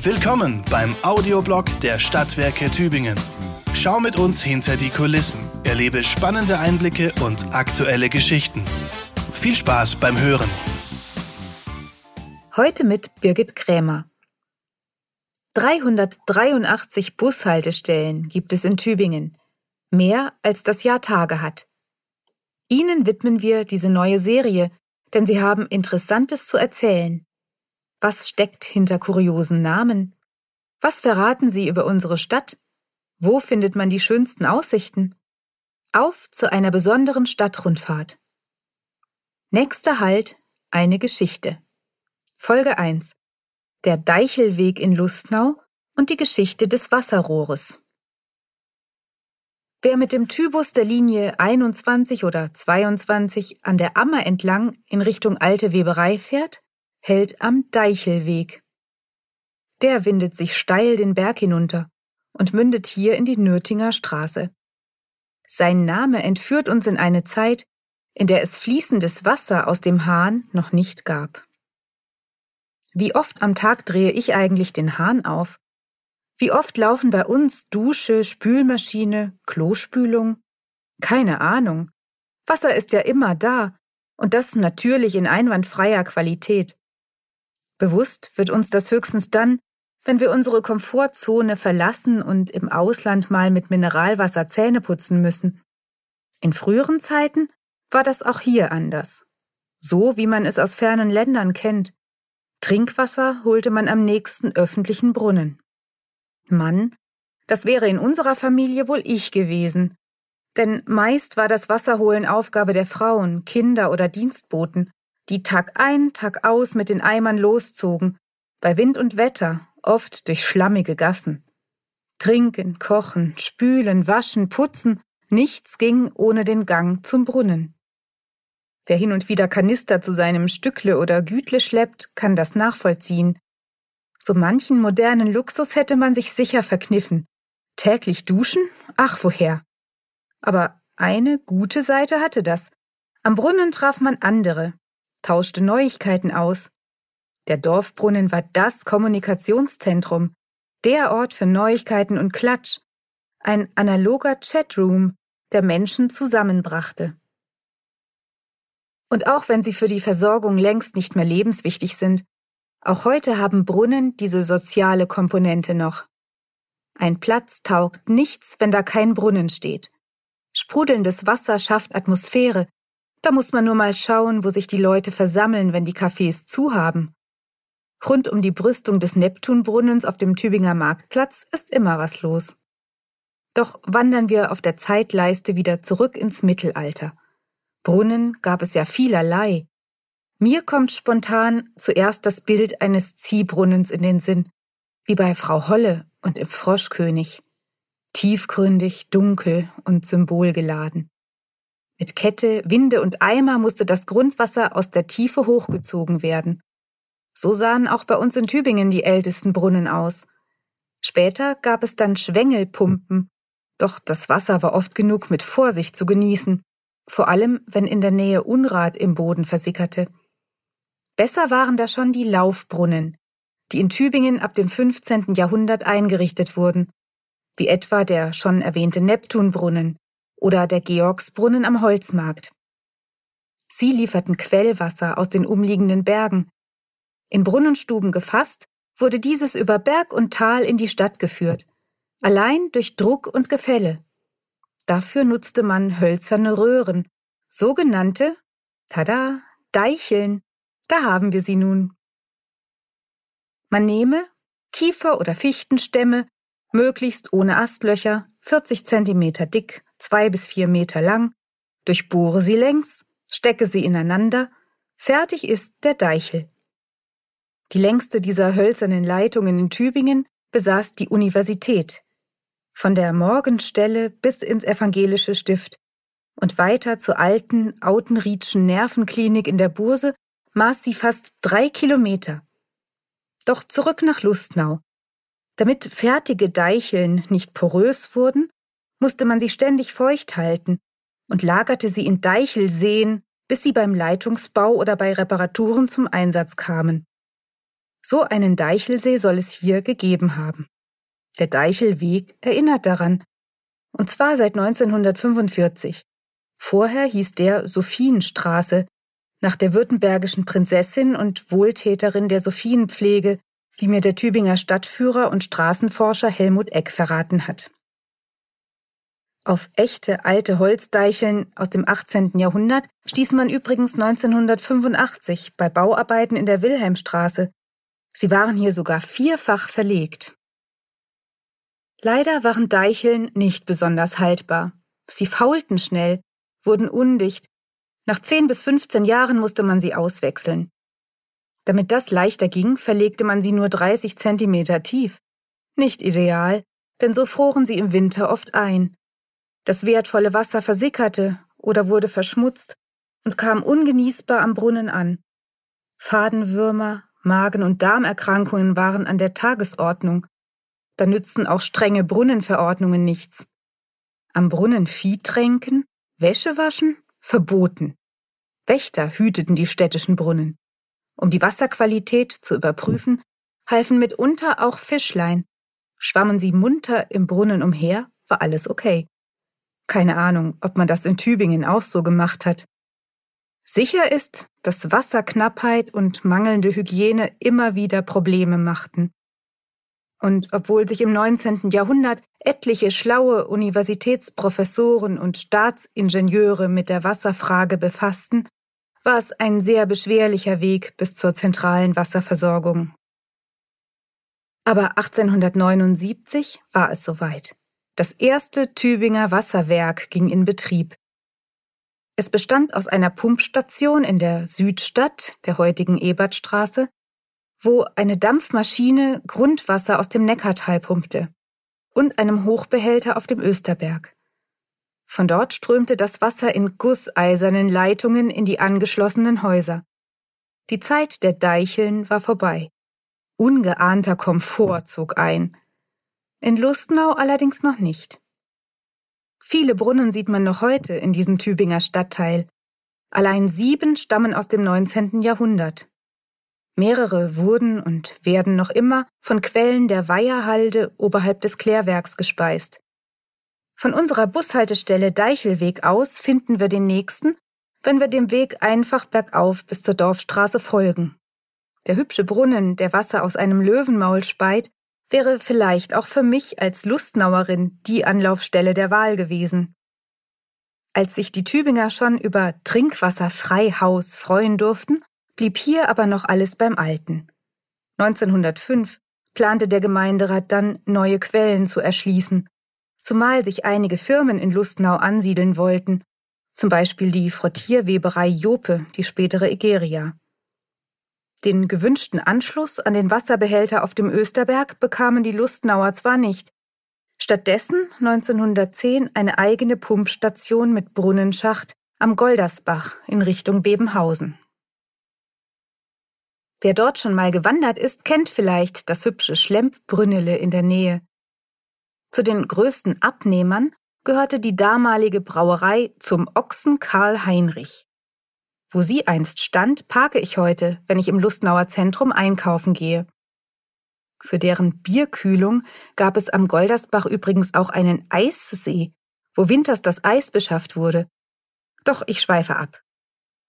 Willkommen beim Audioblog der Stadtwerke Tübingen. Schau mit uns hinter die Kulissen, erlebe spannende Einblicke und aktuelle Geschichten. Viel Spaß beim Hören. Heute mit Birgit Krämer. 383 Bushaltestellen gibt es in Tübingen, mehr als das Jahr Tage hat. Ihnen widmen wir diese neue Serie, denn Sie haben Interessantes zu erzählen. Was steckt hinter kuriosen Namen? Was verraten Sie über unsere Stadt? Wo findet man die schönsten Aussichten? Auf zu einer besonderen Stadtrundfahrt. Nächster Halt eine Geschichte. Folge 1. Der Deichelweg in Lustnau und die Geschichte des Wasserrohres. Wer mit dem Tybus der Linie 21 oder 22 an der Ammer entlang in Richtung Alte Weberei fährt, hält am Deichelweg. Der windet sich steil den Berg hinunter und mündet hier in die Nürtinger Straße. Sein Name entführt uns in eine Zeit, in der es fließendes Wasser aus dem Hahn noch nicht gab. Wie oft am Tag drehe ich eigentlich den Hahn auf? Wie oft laufen bei uns Dusche, Spülmaschine, Klospülung? Keine Ahnung. Wasser ist ja immer da, und das natürlich in einwandfreier Qualität. Bewusst wird uns das höchstens dann, wenn wir unsere Komfortzone verlassen und im Ausland mal mit Mineralwasser Zähne putzen müssen. In früheren Zeiten war das auch hier anders. So wie man es aus fernen Ländern kennt. Trinkwasser holte man am nächsten öffentlichen Brunnen. Mann, das wäre in unserer Familie wohl ich gewesen. Denn meist war das Wasserholen Aufgabe der Frauen, Kinder oder Dienstboten, die Tag ein, Tag aus mit den Eimern loszogen, bei Wind und Wetter, oft durch schlammige Gassen. Trinken, kochen, spülen, waschen, putzen, nichts ging ohne den Gang zum Brunnen. Wer hin und wieder Kanister zu seinem Stückle oder Gütle schleppt, kann das nachvollziehen. So manchen modernen Luxus hätte man sich sicher verkniffen. Täglich duschen? Ach woher. Aber eine gute Seite hatte das. Am Brunnen traf man andere, tauschte Neuigkeiten aus. Der Dorfbrunnen war das Kommunikationszentrum, der Ort für Neuigkeiten und Klatsch, ein analoger Chatroom, der Menschen zusammenbrachte. Und auch wenn sie für die Versorgung längst nicht mehr lebenswichtig sind, auch heute haben Brunnen diese soziale Komponente noch. Ein Platz taugt nichts, wenn da kein Brunnen steht. Sprudelndes Wasser schafft Atmosphäre, da muss man nur mal schauen, wo sich die Leute versammeln, wenn die Cafés zu haben. Rund um die Brüstung des Neptunbrunnens auf dem Tübinger Marktplatz ist immer was los. Doch wandern wir auf der Zeitleiste wieder zurück ins Mittelalter. Brunnen gab es ja vielerlei. Mir kommt spontan zuerst das Bild eines Ziehbrunnens in den Sinn, wie bei Frau Holle und im Froschkönig. Tiefgründig, dunkel und symbolgeladen. Mit Kette, Winde und Eimer musste das Grundwasser aus der Tiefe hochgezogen werden. So sahen auch bei uns in Tübingen die ältesten Brunnen aus. Später gab es dann Schwengelpumpen, doch das Wasser war oft genug mit Vorsicht zu genießen, vor allem wenn in der Nähe Unrat im Boden versickerte. Besser waren da schon die Laufbrunnen, die in Tübingen ab dem 15. Jahrhundert eingerichtet wurden, wie etwa der schon erwähnte Neptunbrunnen, oder der Georgsbrunnen am Holzmarkt. Sie lieferten Quellwasser aus den umliegenden Bergen. In Brunnenstuben gefasst, wurde dieses über Berg und Tal in die Stadt geführt, allein durch Druck und Gefälle. Dafür nutzte man hölzerne Röhren, sogenannte, tada, Deicheln, da haben wir sie nun. Man nehme Kiefer- oder Fichtenstämme, möglichst ohne Astlöcher, 40 Zentimeter dick, zwei bis vier Meter lang, durchbohre sie längs, stecke sie ineinander, fertig ist der Deichel. Die längste dieser hölzernen Leitungen in Tübingen besaß die Universität. Von der Morgenstelle bis ins evangelische Stift und weiter zur alten Autenriedschen Nervenklinik in der Burse maß sie fast drei Kilometer. Doch zurück nach Lustnau. Damit fertige Deicheln nicht porös wurden, musste man sie ständig feucht halten und lagerte sie in Deichelseen, bis sie beim Leitungsbau oder bei Reparaturen zum Einsatz kamen. So einen Deichelsee soll es hier gegeben haben. Der Deichelweg erinnert daran. Und zwar seit 1945. Vorher hieß der Sophienstraße, nach der württembergischen Prinzessin und Wohltäterin der Sophienpflege, wie mir der Tübinger Stadtführer und Straßenforscher Helmut Eck verraten hat. Auf echte alte Holzdeicheln aus dem 18. Jahrhundert stieß man übrigens 1985 bei Bauarbeiten in der Wilhelmstraße. Sie waren hier sogar vierfach verlegt. Leider waren Deicheln nicht besonders haltbar. Sie faulten schnell, wurden undicht. Nach 10 bis 15 Jahren musste man sie auswechseln. Damit das leichter ging, verlegte man sie nur 30 Zentimeter tief. Nicht ideal, denn so froren sie im Winter oft ein. Das wertvolle Wasser versickerte oder wurde verschmutzt und kam ungenießbar am Brunnen an. Fadenwürmer, Magen- und Darmerkrankungen waren an der Tagesordnung. Da nützten auch strenge Brunnenverordnungen nichts. Am Brunnen Vieh tränken, Wäsche waschen? Verboten. Wächter hüteten die städtischen Brunnen. Um die Wasserqualität zu überprüfen, halfen mitunter auch Fischlein. Schwammen sie munter im Brunnen umher, war alles okay. Keine Ahnung, ob man das in Tübingen auch so gemacht hat. Sicher ist, dass Wasserknappheit und mangelnde Hygiene immer wieder Probleme machten. Und obwohl sich im 19. Jahrhundert etliche schlaue Universitätsprofessoren und Staatsingenieure mit der Wasserfrage befassten, war es ein sehr beschwerlicher Weg bis zur zentralen Wasserversorgung. Aber 1879 war es soweit. Das erste Tübinger Wasserwerk ging in Betrieb. Es bestand aus einer Pumpstation in der Südstadt, der heutigen Ebertstraße, wo eine Dampfmaschine Grundwasser aus dem Neckartal pumpte und einem Hochbehälter auf dem Österberg. Von dort strömte das Wasser in gusseisernen Leitungen in die angeschlossenen Häuser. Die Zeit der Deicheln war vorbei. Ungeahnter Komfort zog ein – in Lustnau allerdings noch nicht. Viele Brunnen sieht man noch heute in diesem Tübinger Stadtteil. Allein sieben stammen aus dem 19. Jahrhundert. Mehrere wurden und werden noch immer von Quellen der Weiherhalde oberhalb des Klärwerks gespeist. Von unserer Bushaltestelle Deichelweg aus finden wir den nächsten, wenn wir dem Weg einfach bergauf bis zur Dorfstraße folgen. Der hübsche Brunnen, der Wasser aus einem Löwenmaul speit, wäre vielleicht auch für mich als Lustnauerin die Anlaufstelle der Wahl gewesen. Als sich die Tübinger schon über Trinkwasserfreihaus freuen durften, blieb hier aber noch alles beim Alten. 1905 plante der Gemeinderat dann, neue Quellen zu erschließen, zumal sich einige Firmen in Lustnau ansiedeln wollten, zum Beispiel die Frottierweberei Jope, die spätere Egeria. Den gewünschten Anschluss an den Wasserbehälter auf dem Österberg bekamen die Lustnauer zwar nicht, stattdessen 1910 eine eigene Pumpstation mit Brunnenschacht am Goldersbach in Richtung Bebenhausen. Wer dort schon mal gewandert ist, kennt vielleicht das hübsche Schlempbrünnele in der Nähe. Zu den größten Abnehmern gehörte die damalige Brauerei zum Ochsen Karl Heinrich. Wo sie einst stand, parke ich heute, wenn ich im Lustnauer Zentrum einkaufen gehe. Für deren Bierkühlung gab es am Goldersbach übrigens auch einen Eissee, wo winters das Eis beschafft wurde. Doch ich schweife ab.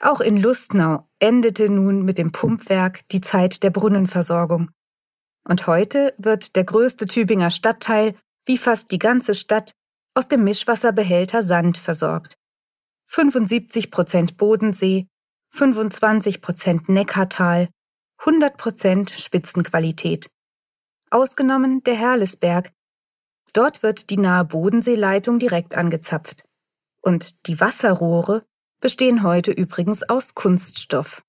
Auch in Lustnau endete nun mit dem Pumpwerk die Zeit der Brunnenversorgung. Und heute wird der größte Tübinger Stadtteil, wie fast die ganze Stadt, aus dem Mischwasserbehälter Sand versorgt. 75 Prozent Bodensee, 25 Prozent Neckartal, 100 Prozent Spitzenqualität. Ausgenommen der Herlesberg. Dort wird die nahe Bodenseeleitung direkt angezapft. Und die Wasserrohre bestehen heute übrigens aus Kunststoff.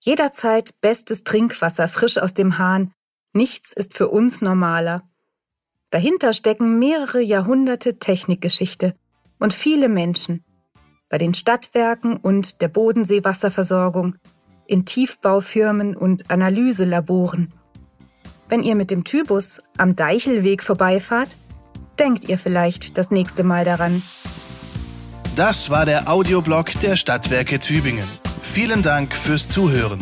Jederzeit bestes Trinkwasser frisch aus dem Hahn. Nichts ist für uns normaler. Dahinter stecken mehrere Jahrhunderte Technikgeschichte und viele Menschen bei den Stadtwerken und der Bodenseewasserversorgung, in Tiefbaufirmen und Analyselaboren. Wenn ihr mit dem Tybus am Deichelweg vorbeifahrt, denkt ihr vielleicht das nächste Mal daran. Das war der Audioblog der Stadtwerke Tübingen. Vielen Dank fürs Zuhören.